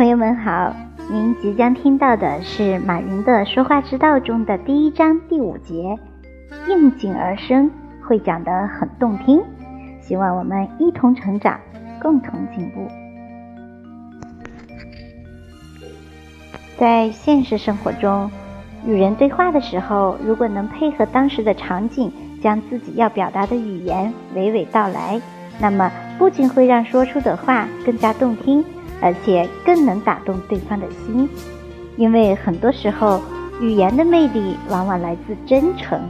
朋友们好，您即将听到的是马云的说话之道中的第一章第五节，应景而生，会讲得很动听。希望我们一同成长，共同进步。在现实生活中，与人对话的时候，如果能配合当时的场景，将自己要表达的语言娓娓道来，那么不仅会让说出的话更加动听，而且更能打动对方的心。因为很多时候，语言的魅力往往来自真诚。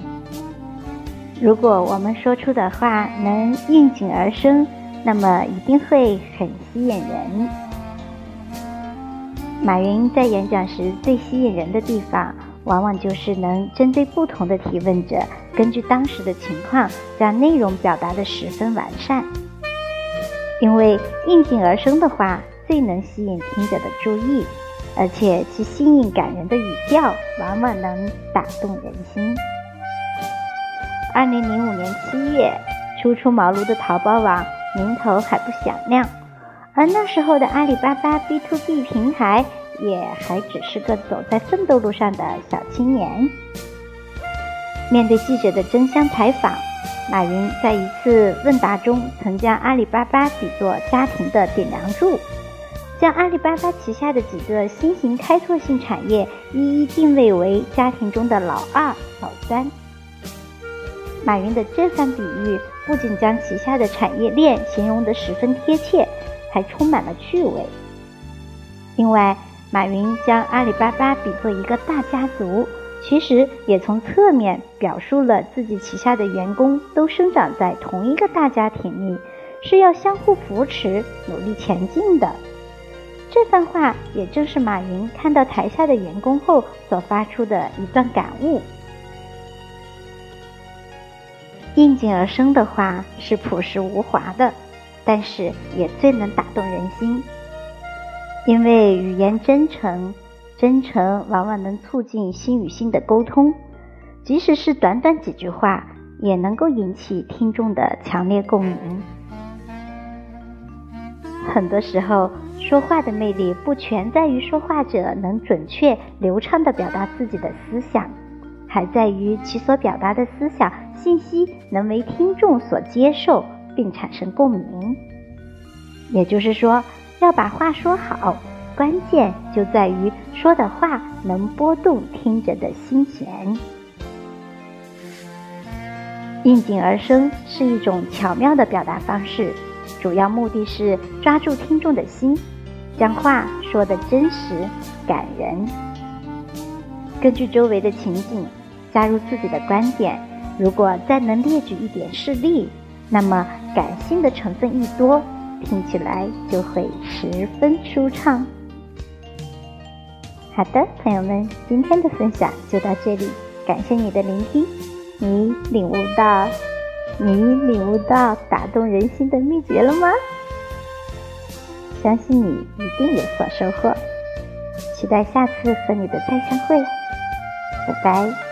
如果我们说出的话能应景而生，那么一定会很吸引人。马云在演讲时最吸引人的地方。往往就是能针对不同的提问者，根据当时的情况，将内容表达的十分完善。因为应景而生的话，最能吸引听者的注意，而且其新颖感人的语调，往往能打动人心。二零零五年七月，初出茅庐的淘宝网名头还不响亮，而那时候的阿里巴巴 B to B 平台。也还只是个走在奋斗路上的小青年。面对记者的争相采访，马云在一次问答中曾将阿里巴巴比作家庭的顶梁柱，将阿里巴巴旗下的几个新型开拓性产业一一定位为家庭中的老二、老三。马云的这番比喻不仅将旗下的产业链形容得十分贴切，还充满了趣味。另外，马云将阿里巴巴比作一个大家族，其实也从侧面表述了自己旗下的员工都生长在同一个大家庭里，是要相互扶持、努力前进的。这番话也正是马云看到台下的员工后所发出的一段感悟。应景而生的话是朴实无华的，但是也最能打动人心。因为语言真诚，真诚往往能促进心与心的沟通，即使是短短几句话，也能够引起听众的强烈共鸣。很多时候，说话的魅力不全在于说话者能准确流畅地表达自己的思想，还在于其所表达的思想信息能为听众所接受并产生共鸣。也就是说。要把话说好，关键就在于说的话能拨动听者的心弦。应景而生是一种巧妙的表达方式，主要目的是抓住听众的心，将话说的真实感人。根据周围的情景，加入自己的观点。如果再能列举一点事例，那么感性的成分一多。听起来就会十分舒畅。好的，朋友们，今天的分享就到这里，感谢你的聆听。你领悟到，你领悟到打动人心的秘诀了吗？相信你一定有所收获。期待下次和你的再相会，拜拜。